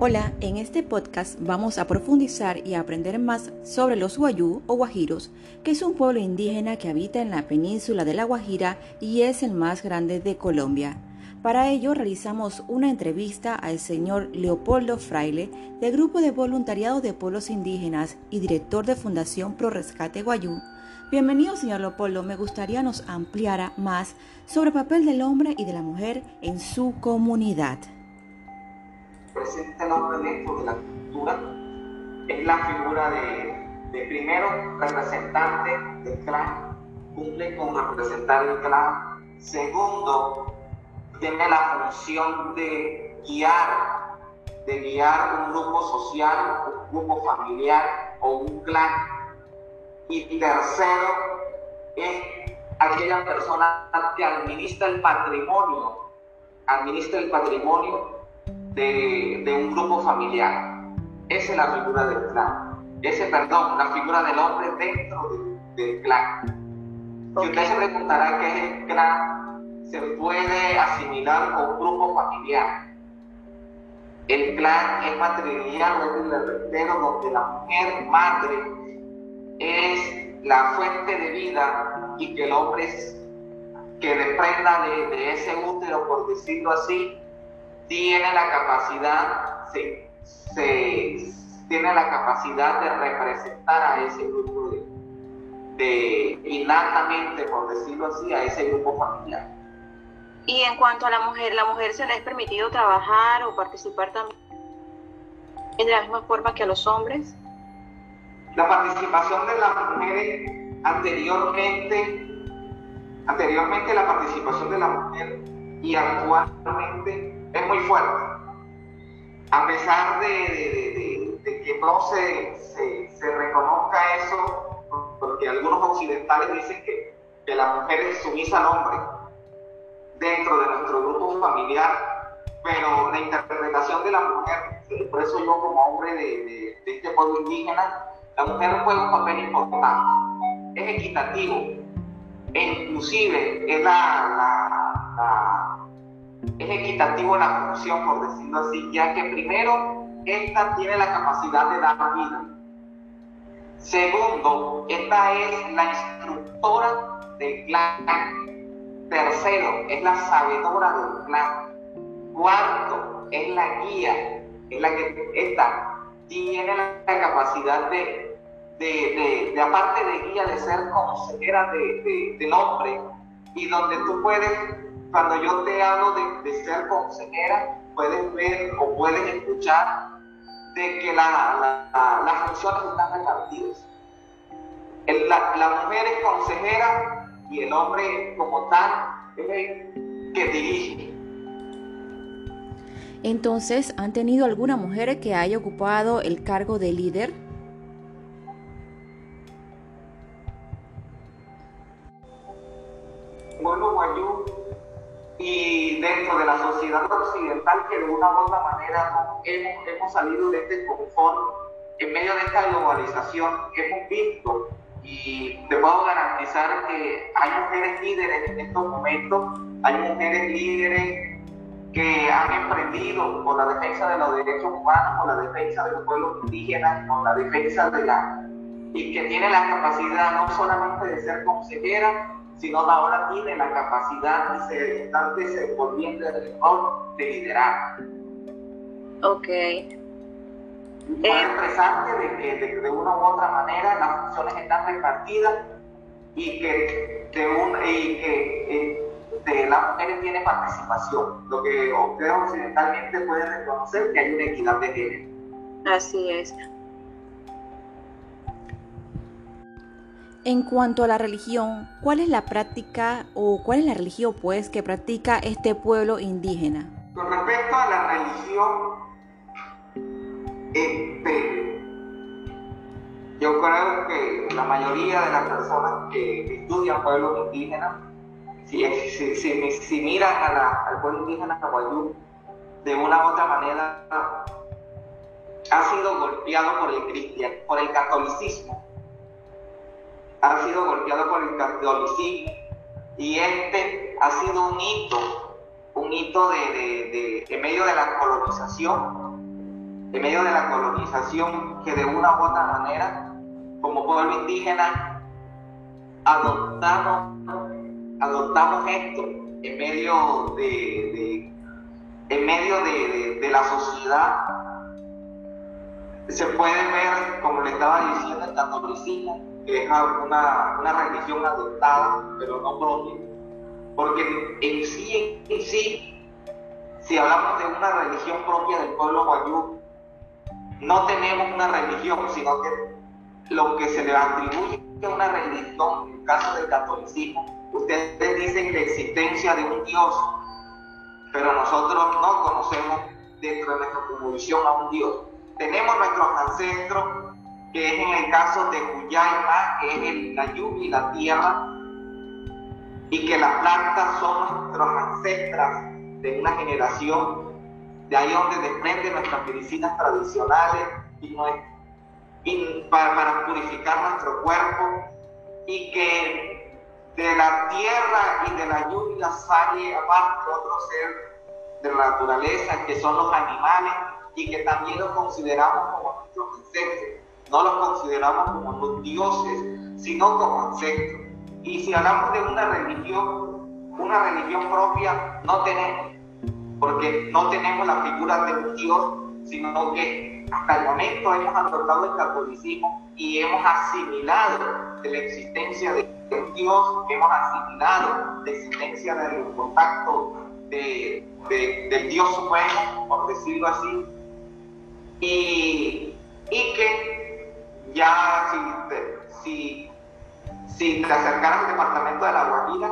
Hola, en este podcast vamos a profundizar y aprender más sobre los Guayú o Guajiros, que es un pueblo indígena que habita en la península de La Guajira y es el más grande de Colombia. Para ello realizamos una entrevista al señor Leopoldo Fraile del Grupo de Voluntariado de Pueblos Indígenas y director de Fundación Pro Rescate Guayú. Bienvenido, señor Leopoldo. Me gustaría nos ampliara más sobre el papel del hombre y de la mujer en su comunidad presenta el hombre dentro de la cultura es la figura de, primero representante del clan, cumple con representar el clan. Segundo, tiene la función de guiar, de guiar un grupo social, un grupo familiar o un clan. Y tercero, es aquella persona que administra el patrimonio, administra el patrimonio de, un grupo familiar. Esa es la figura del clan. Ese, perdón, la figura del hombre dentro del clan. Si usted se preguntará qué es el clan, se puede asimilar con un grupo familiar. El clan es matrilineal, es el heredero donde la mujer madre es la fuente de vida y que el hombre es, que desprenda de, de ese útero, por decirlo así, tiene la capacidad, se, tiene la capacidad de representar a ese grupo de, de innatamente, por decirlo así, a ese grupo familiar. Y en cuanto a la mujer, ¿la mujer se le ha permitido trabajar o participar también de la misma forma que a los hombres? La participación de las mujeres anteriormente, anteriormente la participación de la mujer y actualmente es muy fuerte. A pesar de, que no se, se, reconozca eso, porque algunos occidentales dicen que, que la mujer es sumisa al hombre dentro de nuestro grupo familiar, pero la interpretación de la mujer, por eso yo como hombre de, este pueblo indígena, la mujer juega un papel importante, es equitativo, e inclusive es la es equitativo la función, por decirlo así, ya que primero, esta tiene la capacidad de dar vida. Segundo, esta es la instructora del clan. Tercero, es la sabedora del clan. Cuarto, es la guía, es la que esta tiene la capacidad de, de, de, aparte de guía, de ser consejera de, del hombre y donde tú puedes cuando yo te hablo de, ser consejera, puedes ver o puedes escuchar de que la, las funciones están repartidas. la, mujer es consejera y el hombre como tal es el que dirige. Entonces, ¿han tenido alguna mujer que haya ocupado el cargo de líder? Occidental que de una u otra manera hemos, hemos salido de este confort en medio de esta globalización hemos visto y te puedo garantizar que hay mujeres líderes en estos momentos, hay mujeres líderes que han emprendido por la defensa de los derechos humanos, por la defensa de los pueblos indígenas, por la defensa de la... y que tienen la capacidad no solamente de ser consejeras, sino ahora tiene la capacidad y se está desenvolviendo el rol de liderar. Ok. Es eh, interesante de que de, una u otra manera las funciones están repartidas y que de, un, y que eh, de las mujeres tiene participación, lo que ustedes occidentalmente pueden reconocer que hay una equidad de género. Así es. En cuanto a la religión, ¿cuál es la práctica o cuál es la religión pues que practica este pueblo indígena? Con respecto a la religión, este, yo creo que la mayoría de las personas que estudian pueblos indígenas, si, si, miran al pueblo indígena Guayú, de una u otra manera ha sido golpeado por el cristian, por el catolicismo ha sido golpeado por el catolicismo y este ha sido un hito, un hito de, de, en medio de la colonización en medio de la colonización que de una u otra manera, como pueblo indígena, adoptamos, adoptamos esto en medio de, en medio de, la sociedad. Se puede ver, como le estaba diciendo, el catolicismo, que es una, una religión adoptada, pero no propia. Porque en sí, en sí, si hablamos de una religión propia del pueblo guayú, no tenemos una religión, sino que lo que se le atribuye a una religión, en el caso del catolicismo, ustedes dicen la existencia de un Dios, pero nosotros no conocemos dentro de nuestra convicción a un Dios. Tenemos nuestros ancestros, que es en el caso de Cuyaima, que es la lluvia y la tierra, y que las plantas son nuestros ancestros de una generación de ahí donde desprenden nuestras medicinas tradicionales y, para, purificar nuestro cuerpo y que de la tierra y de la lluvia sale aparte otro ser de la naturaleza que son los animales y que también los consideramos como nuestros ancestros. No los consideramos como los dioses, sino como ancestros. Y si hablamos de una religión, una religión propia, no tenemos porque no tenemos la figura de un Dios, sino que hasta el momento hemos adoptado el catolicismo y hemos asimilado de la existencia de un Dios, hemos asimilado la existencia del contacto de, del Dios supremo, por decirlo así, y si te acercaras al departamento de la Guajira,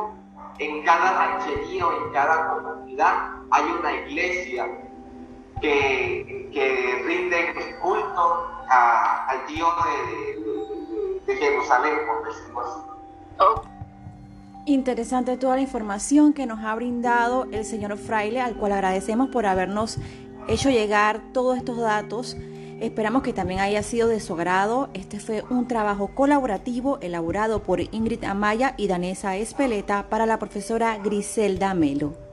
en cada ranchería o en cada comunidad hay una iglesia que, que rinde culto al Dios de, Jerusalén, por decirlo así. Interesante toda la información que nos ha brindado el señor Fraile, al cual agradecemos por habernos hecho llegar todos estos datos. Esperamos que también haya sido de su agrado. Este fue un trabajo colaborativo elaborado por Ingrid Amaya y Danesa Espeleta para la profesora Griselda Melo.